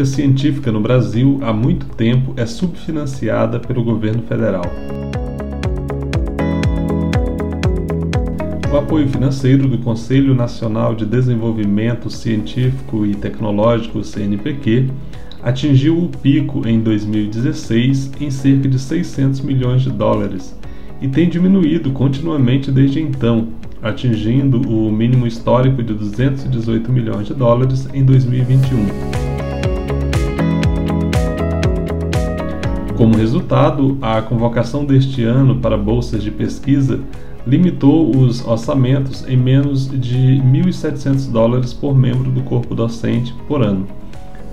Prática científica no Brasil há muito tempo é subfinanciada pelo governo federal. O apoio financeiro do Conselho Nacional de Desenvolvimento Científico e Tecnológico, CNPq, atingiu o pico em 2016 em cerca de 600 milhões de dólares e tem diminuído continuamente desde então, atingindo o mínimo histórico de 218 milhões de dólares em 2021. Como resultado, a convocação deste ano para bolsas de pesquisa limitou os orçamentos em menos de 1.700 dólares por membro do corpo docente por ano,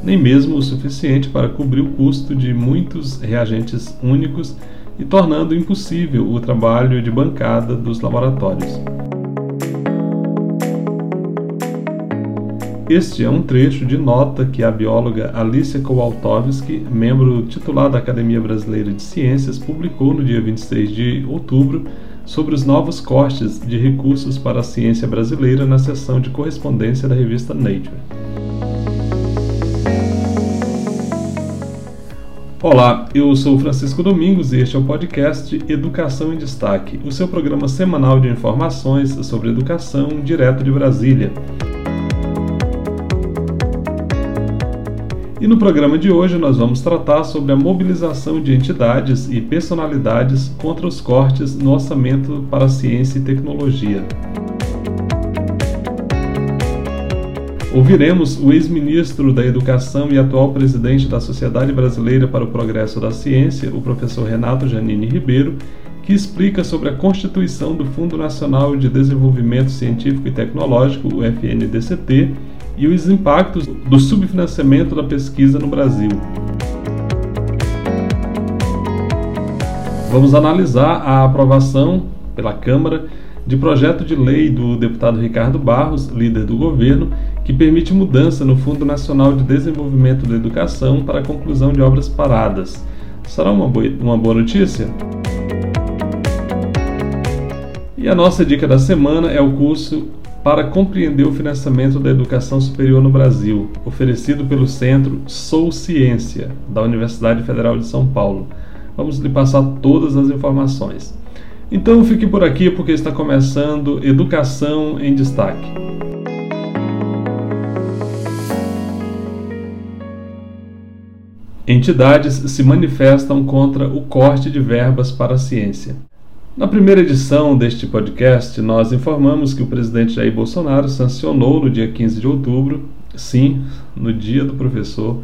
nem mesmo o suficiente para cobrir o custo de muitos reagentes únicos e tornando impossível o trabalho de bancada dos laboratórios. Este é um trecho de nota que a bióloga Alicia Kowaltowski, membro titular da Academia Brasileira de Ciências, publicou no dia 26 de outubro sobre os novos cortes de recursos para a ciência brasileira na seção de correspondência da revista Nature. Olá, eu sou Francisco Domingos e este é o podcast Educação em Destaque, o seu programa semanal de informações sobre educação direto de Brasília. E no programa de hoje nós vamos tratar sobre a mobilização de entidades e personalidades contra os cortes no orçamento para ciência e tecnologia. Ouviremos o ex-ministro da Educação e atual presidente da Sociedade Brasileira para o Progresso da Ciência, o professor Renato Janine Ribeiro, que explica sobre a constituição do Fundo Nacional de Desenvolvimento Científico e Tecnológico, o FNDCT, e os impactos do subfinanciamento da pesquisa no Brasil. Vamos analisar a aprovação pela Câmara de projeto de lei do deputado Ricardo Barros, líder do governo, que permite mudança no Fundo Nacional de Desenvolvimento da Educação para a conclusão de obras paradas. Será uma boa, uma boa notícia? E a nossa dica da semana é o curso para compreender o financiamento da educação superior no Brasil, oferecido pelo Centro Sou Ciência, da Universidade Federal de São Paulo. Vamos lhe passar todas as informações. Então fique por aqui porque está começando Educação em Destaque. Entidades se manifestam contra o corte de verbas para a ciência. Na primeira edição deste podcast, nós informamos que o presidente Jair Bolsonaro sancionou no dia 15 de outubro, sim, no dia do professor,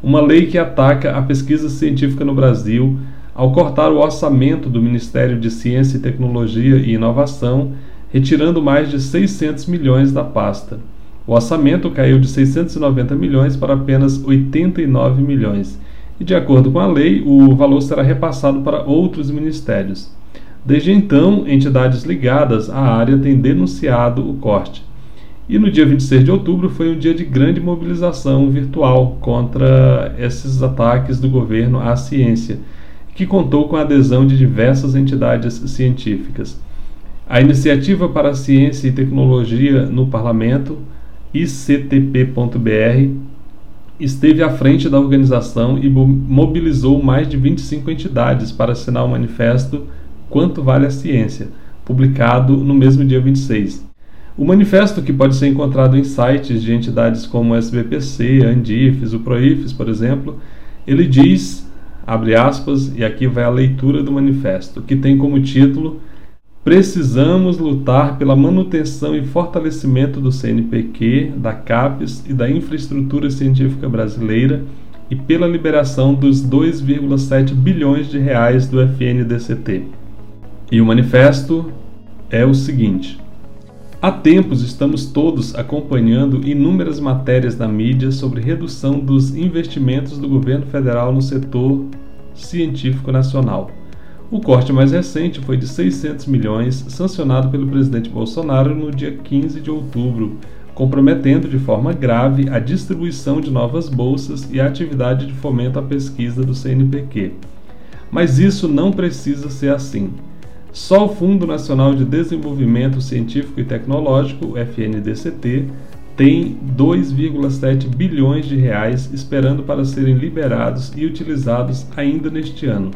uma lei que ataca a pesquisa científica no Brasil ao cortar o orçamento do Ministério de Ciência e Tecnologia e Inovação, retirando mais de 600 milhões da pasta. O orçamento caiu de 690 milhões para apenas 89 milhões. E, de acordo com a lei, o valor será repassado para outros ministérios. Desde então, entidades ligadas à área têm denunciado o corte. E no dia 26 de outubro foi um dia de grande mobilização virtual contra esses ataques do governo à ciência, que contou com a adesão de diversas entidades científicas. A Iniciativa para a Ciência e Tecnologia no Parlamento, ICTP.br, esteve à frente da organização e mobilizou mais de 25 entidades para assinar o manifesto Quanto Vale a Ciência, publicado no mesmo dia 26. O manifesto, que pode ser encontrado em sites de entidades como o SBPC, Andifes, o Proifes, por exemplo, ele diz, abre aspas, e aqui vai a leitura do manifesto, que tem como título Precisamos lutar pela manutenção e fortalecimento do CNPq, da CAPES e da infraestrutura científica brasileira e pela liberação dos 2,7 bilhões de reais do FNDCT. E o manifesto é o seguinte: Há tempos estamos todos acompanhando inúmeras matérias na mídia sobre redução dos investimentos do governo federal no setor científico nacional. O corte mais recente foi de 600 milhões, sancionado pelo presidente Bolsonaro no dia 15 de outubro, comprometendo de forma grave a distribuição de novas bolsas e a atividade de fomento à pesquisa do CNPq. Mas isso não precisa ser assim. Só o Fundo Nacional de Desenvolvimento Científico e Tecnológico, FNDCT, tem 2,7 bilhões de reais esperando para serem liberados e utilizados ainda neste ano.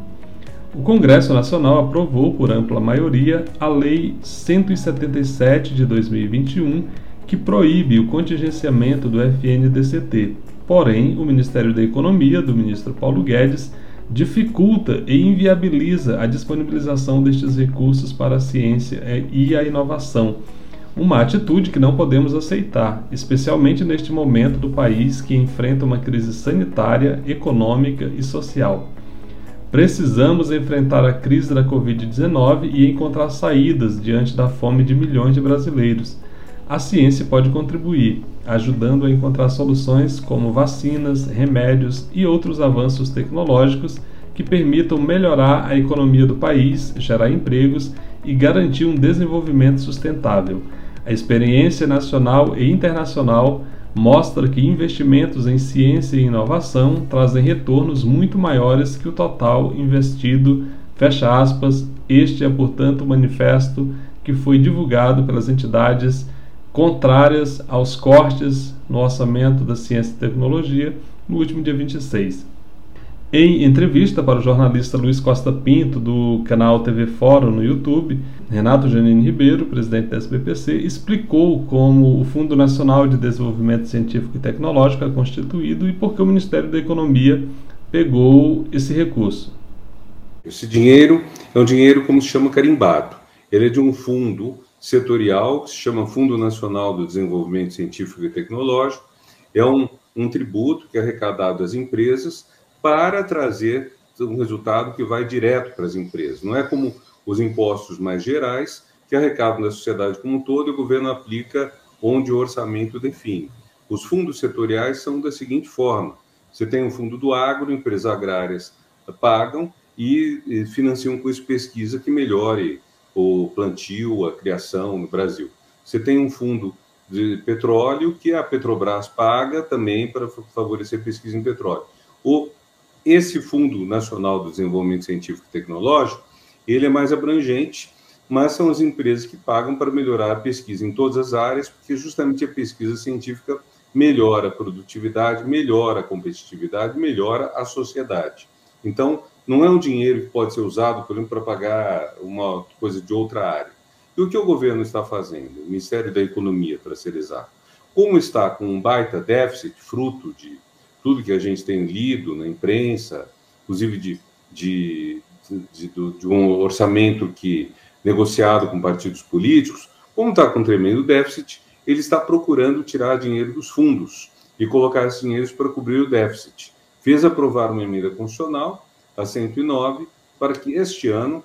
O Congresso Nacional aprovou por ampla maioria a Lei 177 de 2021, que proíbe o contingenciamento do FNDCT. Porém, o Ministério da Economia, do ministro Paulo Guedes, dificulta e inviabiliza a disponibilização destes recursos para a ciência e a inovação. Uma atitude que não podemos aceitar, especialmente neste momento do país que enfrenta uma crise sanitária, econômica e social. Precisamos enfrentar a crise da Covid-19 e encontrar saídas diante da fome de milhões de brasileiros. A ciência pode contribuir, ajudando a encontrar soluções como vacinas, remédios e outros avanços tecnológicos que permitam melhorar a economia do país, gerar empregos e garantir um desenvolvimento sustentável. A experiência nacional e internacional mostra que investimentos em ciência e inovação trazem retornos muito maiores que o total investido. Fecha aspas. Este é, portanto, o manifesto que foi divulgado pelas entidades contrárias aos cortes no orçamento da ciência e tecnologia no último dia 26. Em entrevista para o jornalista Luiz Costa Pinto, do canal TV Fórum no YouTube, Renato Janine Ribeiro, presidente da SBPC, explicou como o Fundo Nacional de Desenvolvimento Científico e Tecnológico é constituído e por que o Ministério da Economia pegou esse recurso. Esse dinheiro é um dinheiro, como se chama, carimbado. Ele é de um fundo setorial que se chama Fundo Nacional do Desenvolvimento Científico e Tecnológico. É um, um tributo que é arrecadado às empresas para trazer um resultado que vai direto para as empresas. Não é como os impostos mais gerais, que arrecadam da sociedade como um todo e o governo aplica onde o orçamento define. Os fundos setoriais são da seguinte forma: você tem um fundo do agro, empresas agrárias pagam e financiam com isso pesquisa que melhore o plantio, a criação no Brasil. Você tem um fundo de petróleo que a Petrobras paga também para favorecer pesquisa em petróleo. O, esse Fundo Nacional do Desenvolvimento Científico e Tecnológico, ele é mais abrangente, mas são as empresas que pagam para melhorar a pesquisa em todas as áreas, porque justamente a pesquisa científica melhora a produtividade, melhora a competitividade, melhora a sociedade. Então, não é um dinheiro que pode ser usado, por exemplo, para pagar uma coisa de outra área. E o que o governo está fazendo? O Ministério da Economia, para ser exato. Como está com um baita déficit, fruto de tudo que a gente tem lido na imprensa, inclusive de, de, de, de, um orçamento que negociado com partidos políticos, como está com um tremendo déficit, ele está procurando tirar dinheiro dos fundos e colocar esses dinheiros para cobrir o déficit. Fez aprovar uma emenda constitucional a 109, para que este ano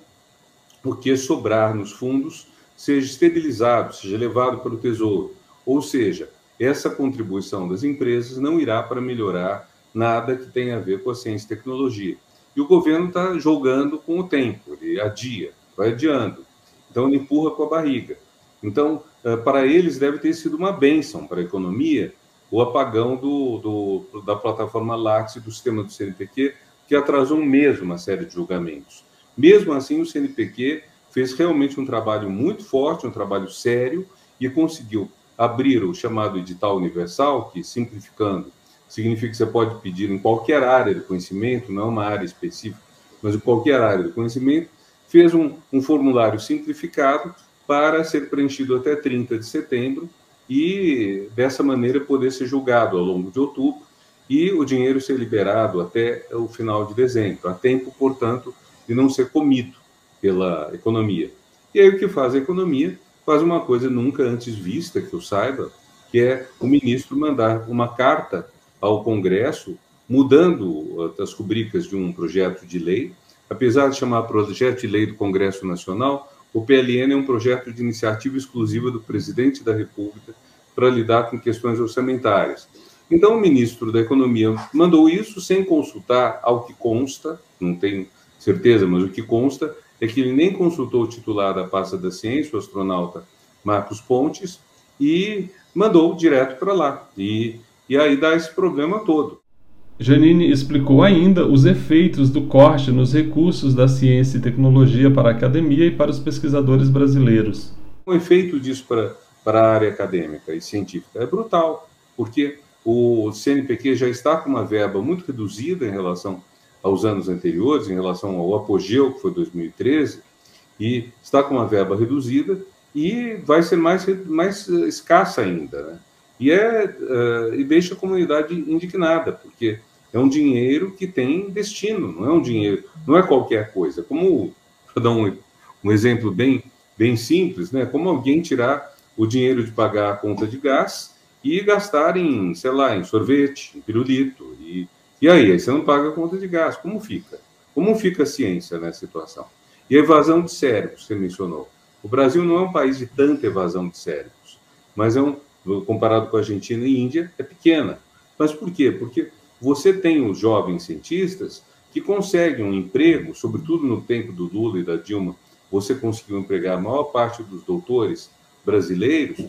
o que sobrar nos fundos seja estabilizado, seja levado para o Tesouro. Ou seja, essa contribuição das empresas não irá para melhorar nada que tenha a ver com a ciência e tecnologia. E o governo está jogando com o tempo, ele adia, vai adiando. Então, ele empurra com a barriga. Então, eh, para eles, deve ter sido uma bênção para a economia o apagão do, do da plataforma Lattes do sistema do CNPq, que atrasou mesmo uma série de julgamentos. Mesmo assim, o CNPq fez realmente um trabalho muito forte, um trabalho sério, e conseguiu abrir o chamado edital universal, que, simplificando, significa que você pode pedir em qualquer área do conhecimento, não é uma área específica, mas em qualquer área do conhecimento, fez um, um formulário simplificado para ser preenchido até 30 de setembro e, dessa maneira, poder ser julgado ao longo de outubro e o dinheiro ser liberado até o final de dezembro, a tempo, portanto, de não ser comido pela economia. E aí o que faz a economia? Faz uma coisa nunca antes vista, que eu saiba, que é o ministro mandar uma carta ao Congresso mudando as rubricas de um projeto de lei. Apesar de chamar projeto de lei do Congresso Nacional, o PLN é um projeto de iniciativa exclusiva do presidente da República para lidar com questões orçamentárias. Então, o ministro da Economia mandou isso sem consultar, ao que consta, não tenho certeza, mas o que consta é que ele nem consultou o titular da pasta da ciência, o astronauta Marcos Pontes, e mandou direto para lá. E, e aí dá esse problema todo. Janine explicou ainda os efeitos do corte nos recursos da ciência e tecnologia para a academia e para os pesquisadores brasileiros. O efeito disso para, para a área acadêmica e científica é brutal, porque o CNPq já está com uma verba muito reduzida em relação aos anos anteriores, em relação ao apogeu, que foi 2013, e está com uma verba reduzida e vai ser mais, mais escassa ainda. Né? E, é, uh, e deixa a comunidade indignada, porque é um dinheiro que tem destino, não é um dinheiro, não é qualquer coisa. Como, para dar um, um exemplo bem, bem simples, né? como alguém tirar o dinheiro de pagar a conta de gás e gastar em, sei lá, em sorvete, em pirulito, e, e aí, aí você não paga a conta de gás, como fica? Como fica a ciência nessa situação? E a evasão de cérebros, você mencionou. O Brasil não é um país de tanta evasão de cérebros, mas é um, comparado com a Argentina e Índia, é pequena. Mas por quê? Porque você tem os jovens cientistas que conseguem um emprego, sobretudo no tempo do Lula e da Dilma, você conseguiu empregar a maior parte dos doutores brasileiros,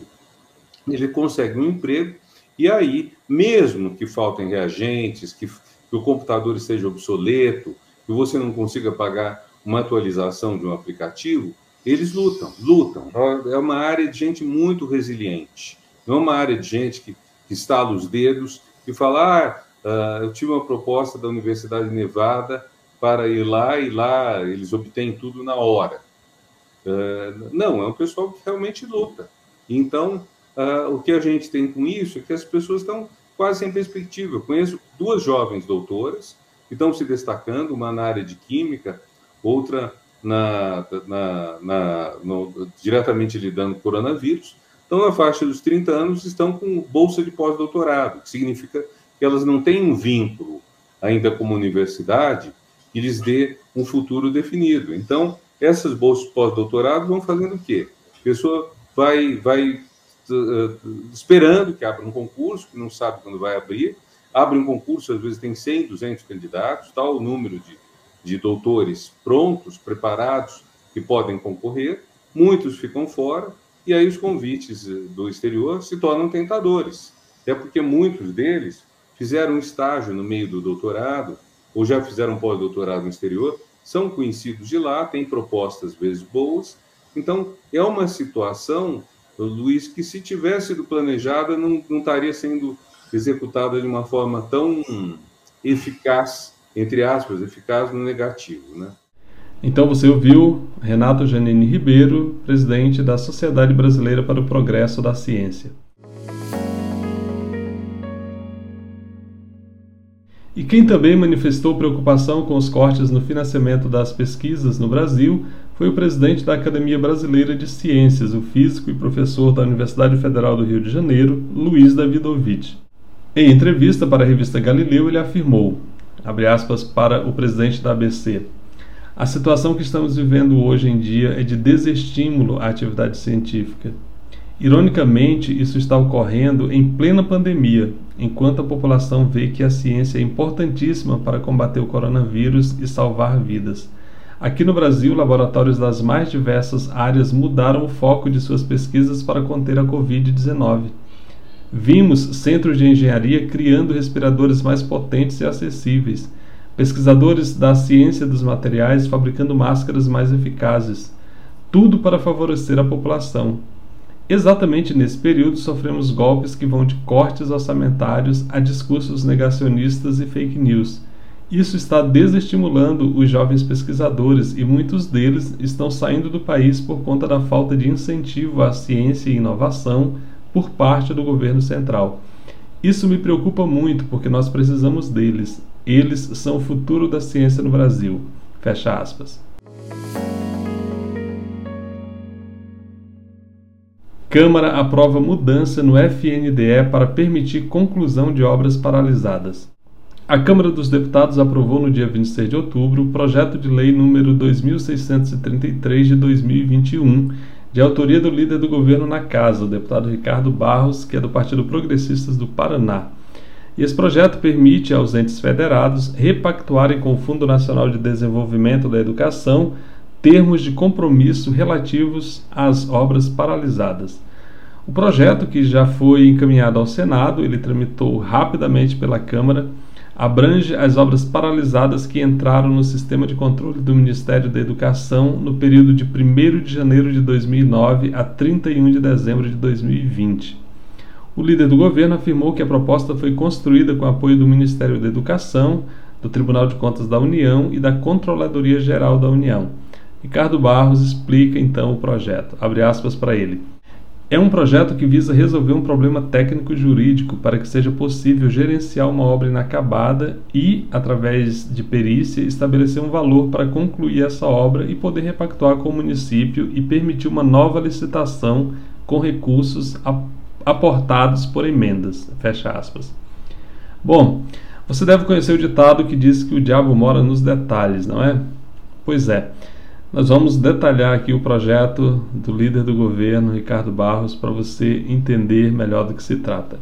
ele consegue um emprego e aí, mesmo que faltem reagentes, que, que o computador esteja obsoleto, que você não consiga pagar uma atualização de um aplicativo, eles lutam, lutam. É uma área de gente muito resiliente. Não é uma área de gente que, que estala os dedos e fala: ah, eu tive uma proposta da Universidade de Nevada para ir lá e lá eles obtêm tudo na hora. Uh, não, é um pessoal que realmente luta. Então, uh, o que a gente tem com isso é que as pessoas estão quase sem perspectiva. Eu conheço duas jovens doutoras que estão se destacando, uma na área de química, outra na, na, na no, diretamente lidando com coronavírus, estão na faixa dos 30 anos estão com bolsa de pós-doutorado, que significa que elas não têm um vínculo ainda como universidade que lhes dê um futuro definido. Então, essas bolsas pós-doutorado vão fazendo o quê? A pessoa vai, vai esperando que abra um concurso, que não sabe quando vai abrir, abre um concurso, às vezes tem 100, 200 candidatos, tal o número de de doutores prontos, preparados, que podem concorrer, muitos ficam fora, e aí os convites eh, do exterior se tornam tentadores. Até porque muitos deles fizeram estágio no meio do doutorado, ou já fizeram pós-doutorado no exterior, são conhecidos de lá, têm propostas, às vezes, boas. Então, é uma situação, Luiz, que se tivesse sido planejada, não, não estaria sendo executada de uma forma tão eficaz entre aspas, eficaz no negativo. Né? Então você ouviu Renato Janine Ribeiro, presidente da Sociedade Brasileira para o Progresso da Ciência. E quem também manifestou preocupação com os cortes no financiamento das pesquisas no Brasil foi o presidente da Academia Brasileira de Ciências, o físico e professor da Universidade Federal do Rio de Janeiro, Luiz Davidovich. Em entrevista para a revista Galileu, ele afirmou: aspas, para o presidente da ABC. A situação que estamos vivendo hoje em dia é de desestímulo à atividade científica. Ironicamente, isso está ocorrendo em plena pandemia, enquanto a população vê que a ciência é importantíssima para combater o coronavírus e salvar vidas. Aqui no Brasil, laboratórios das mais diversas áreas mudaram o foco de suas pesquisas para conter a Covid-19. Vimos centros de engenharia criando respiradores mais potentes e acessíveis, pesquisadores da ciência dos materiais fabricando máscaras mais eficazes, tudo para favorecer a população. Exatamente nesse período sofremos golpes que vão de cortes orçamentários a discursos negacionistas e fake news. Isso está desestimulando os jovens pesquisadores e muitos deles estão saindo do país por conta da falta de incentivo à ciência e inovação por parte do governo central. Isso me preocupa muito porque nós precisamos deles. Eles são o futuro da ciência no Brasil. Fecha aspas. Câmara aprova mudança no FNDE para permitir conclusão de obras paralisadas. A Câmara dos Deputados aprovou no dia 26 de outubro o projeto de lei número 2633 de 2021, de autoria do líder do governo na casa, o deputado Ricardo Barros, que é do Partido Progressistas do Paraná. E esse projeto permite aos entes federados repactuarem com o Fundo Nacional de Desenvolvimento da Educação termos de compromisso relativos às obras paralisadas. O projeto, que já foi encaminhado ao Senado, ele tramitou rapidamente pela Câmara abrange as obras paralisadas que entraram no sistema de controle do Ministério da Educação no período de 1 de janeiro de 2009 a 31 de dezembro de 2020. O líder do governo afirmou que a proposta foi construída com apoio do Ministério da Educação, do Tribunal de Contas da União e da Controladoria Geral da União. Ricardo Barros explica então o projeto. Abre aspas para ele. É um projeto que visa resolver um problema técnico-jurídico para que seja possível gerenciar uma obra inacabada e, através de perícia, estabelecer um valor para concluir essa obra e poder repactuar com o município e permitir uma nova licitação com recursos aportados por emendas. Fecha aspas. Bom, você deve conhecer o ditado que diz que o diabo mora nos detalhes, não é? Pois é. Nós vamos detalhar aqui o projeto do líder do governo, Ricardo Barros, para você entender melhor do que se trata.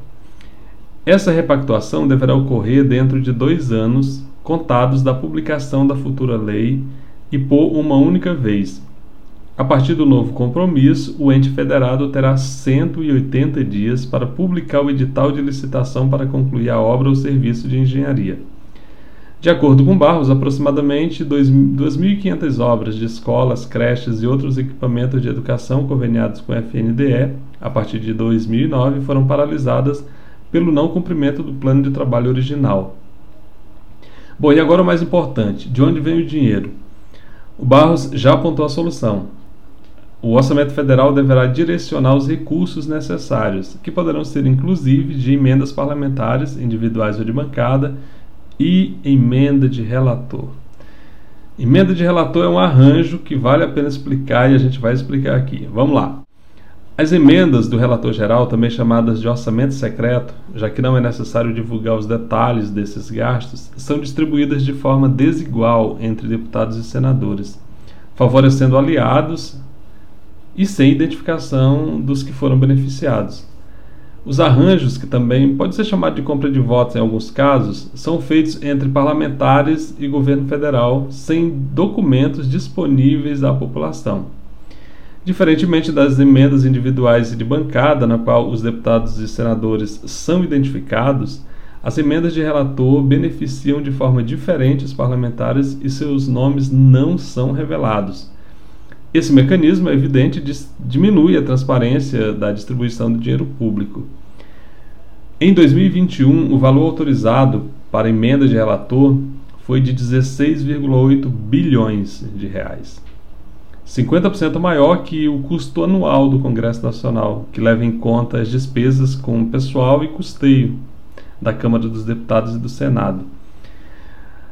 Essa repactuação deverá ocorrer dentro de dois anos, contados da publicação da futura lei e por uma única vez. A partir do novo compromisso, o ente federado terá 180 dias para publicar o edital de licitação para concluir a obra ou serviço de engenharia. De acordo com Barros, aproximadamente 2.500 obras de escolas, creches e outros equipamentos de educação conveniados com a FNDE, a partir de 2009, foram paralisadas pelo não cumprimento do plano de trabalho original. Bom, e agora o mais importante: de onde vem o dinheiro? O Barros já apontou a solução. O orçamento federal deverá direcionar os recursos necessários, que poderão ser inclusive de emendas parlamentares, individuais ou de bancada, e emenda de relator. Emenda de relator é um arranjo que vale a pena explicar e a gente vai explicar aqui. Vamos lá. As emendas do relator geral, também chamadas de orçamento secreto, já que não é necessário divulgar os detalhes desses gastos, são distribuídas de forma desigual entre deputados e senadores, favorecendo aliados e sem identificação dos que foram beneficiados. Os arranjos, que também pode ser chamado de compra de votos em alguns casos, são feitos entre parlamentares e governo federal, sem documentos disponíveis à população. Diferentemente das emendas individuais e de bancada, na qual os deputados e senadores são identificados, as emendas de relator beneficiam de forma diferente os parlamentares e seus nomes não são revelados. Esse mecanismo, é evidente, diminui a transparência da distribuição do dinheiro público. Em 2021, o valor autorizado para emenda de relator foi de 16,8 bilhões de reais. 50% maior que o custo anual do Congresso Nacional, que leva em conta as despesas com pessoal e custeio da Câmara dos Deputados e do Senado.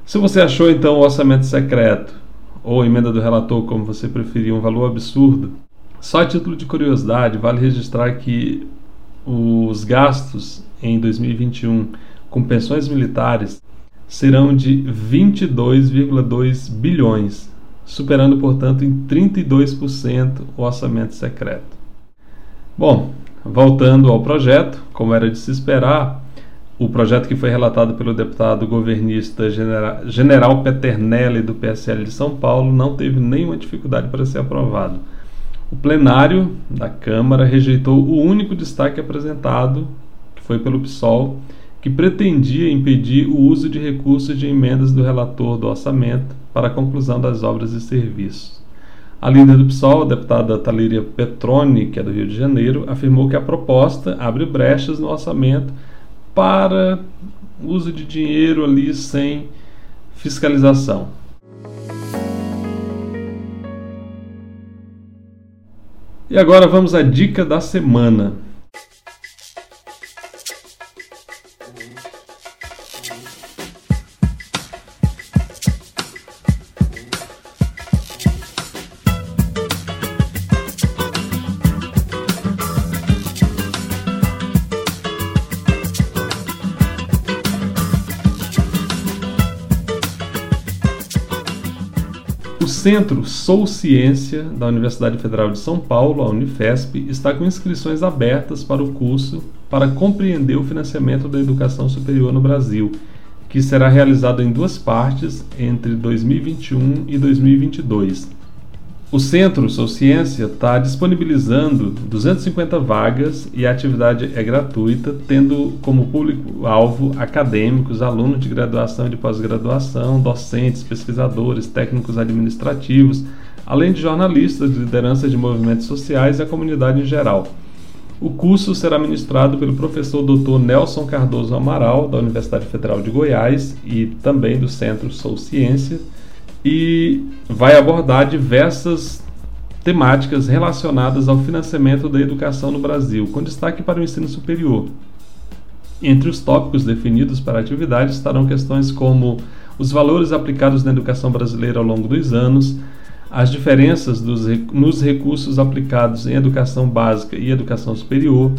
Se você achou então o orçamento secreto ou emenda do relator, como você preferir, um valor absurdo, só a título de curiosidade, vale registrar que os gastos em 2021 com pensões militares serão de 22,2 bilhões, superando, portanto, em 32% o orçamento secreto. Bom, voltando ao projeto, como era de se esperar, o projeto que foi relatado pelo deputado governista General, Peternelli do PSL de São Paulo não teve nenhuma dificuldade para ser aprovado. O plenário da Câmara rejeitou o único destaque apresentado, foi pelo PSOL, que pretendia impedir o uso de recursos de emendas do relator do orçamento para a conclusão das obras e serviços. A líder do PSOL, a deputada Talíria Petroni, que é do Rio de Janeiro, afirmou que a proposta abre brechas no orçamento para uso de dinheiro ali sem fiscalização. E agora vamos à dica da semana. O Centro Sou Ciência da Universidade Federal de São Paulo, a Unifesp, está com inscrições abertas para o curso para compreender o financiamento da educação superior no Brasil, que será realizado em duas partes entre 2021 e 2022. O Centro Sou Ciência está disponibilizando 250 vagas e a atividade é gratuita, tendo como público-alvo acadêmicos, alunos de graduação e de pós-graduação, docentes, pesquisadores, técnicos administrativos, além de jornalistas, lideranças de movimentos sociais e a comunidade em geral. O curso será ministrado pelo professor Dr. Nelson Cardoso Amaral, da Universidade Federal de Goiás e também do Centro Sou Ciência e vai abordar diversas temáticas relacionadas ao financiamento da educação no Brasil, com destaque para o ensino superior. Entre os tópicos definidos para a atividade estarão questões como os valores aplicados na educação brasileira ao longo dos anos, as diferenças dos, nos recursos aplicados em educação básica e educação superior,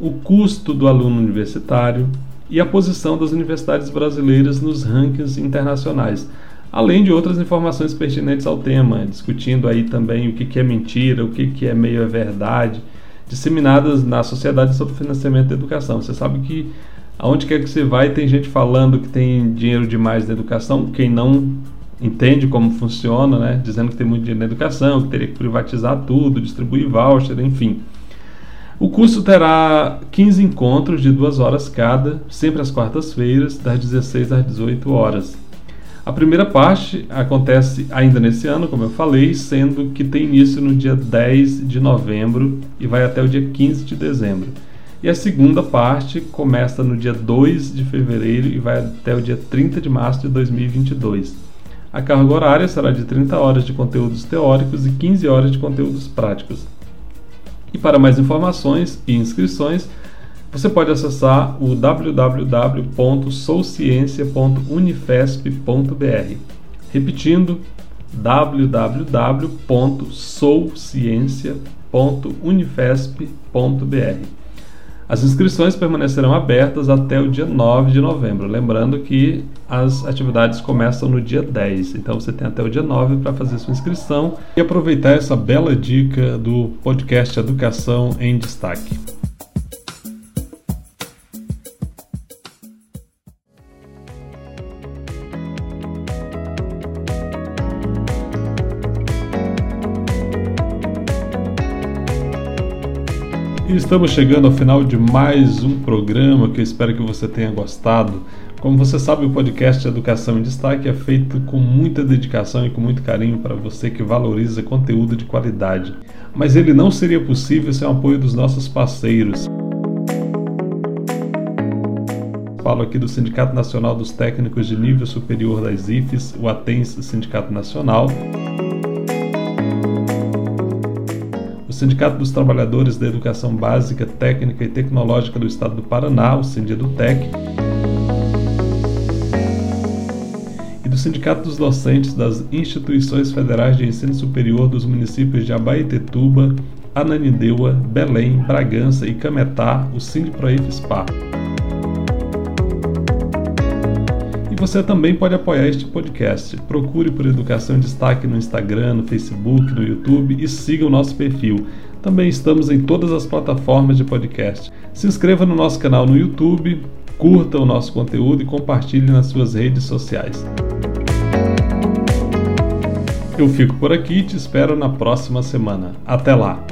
o custo do aluno universitário e a posição das universidades brasileiras nos rankings internacionais, além de outras informações pertinentes ao tema, discutindo aí também o que, é mentira, o que, é meio é verdade, disseminadas na sociedade sobre financiamento da educação. Você sabe que aonde quer que você vai tem gente falando que tem dinheiro demais na educação, quem não entende como funciona, né, dizendo que tem muito dinheiro na educação, que teria que privatizar tudo, distribuir voucher, enfim. O curso terá 15 encontros de duas horas cada, sempre às quartas-feiras, das 16 às 18 horas. A primeira parte acontece ainda nesse ano, como eu falei, sendo que tem início no dia 10 de novembro e vai até o dia 15 de dezembro. E a segunda parte começa no dia 2 de fevereiro e vai até o dia 30 de março de 2022. A carga horária será de 30 horas de conteúdos teóricos e 15 horas de conteúdos práticos. E para mais informações e inscrições, você pode acessar o www.soulciencia.unifesp.br. Repetindo, www.soulciencia.unifesp.br. As inscrições permanecerão abertas até o dia 9 de novembro. Lembrando que as atividades começam no dia 10, então você tem até o dia 9 para fazer sua inscrição e aproveitar essa bela dica do podcast Educação em Destaque. Estamos chegando ao final de mais um programa que eu espero que você tenha gostado. Como você sabe, o podcast Educação em Destaque é feito com muita dedicação e com muito carinho para você que valoriza conteúdo de qualidade. Mas ele não seria possível sem o apoio dos nossos parceiros. Falo aqui do Sindicato Nacional dos Técnicos de Nível Superior das IFES, o ATENS Sindicato Nacional. Sindicato dos Trabalhadores da Educação Básica, Técnica e Tecnológica do Estado do Paraná, o Sindedutec, e do Sindicato dos Docentes das Instituições Federais de Ensino Superior dos municípios de Abaetetuba, Ananindeua, Belém, Bragança e Cametá, o Sindproif-SPA. Você também pode apoiar este podcast. Procure por Educação em Destaque no Instagram, no Facebook, no YouTube e siga o nosso perfil. Também estamos em todas as plataformas de podcast. Se inscreva no nosso canal no YouTube, curta o nosso conteúdo e compartilhe nas suas redes sociais. Eu fico por aqui e te espero na próxima semana. Até lá!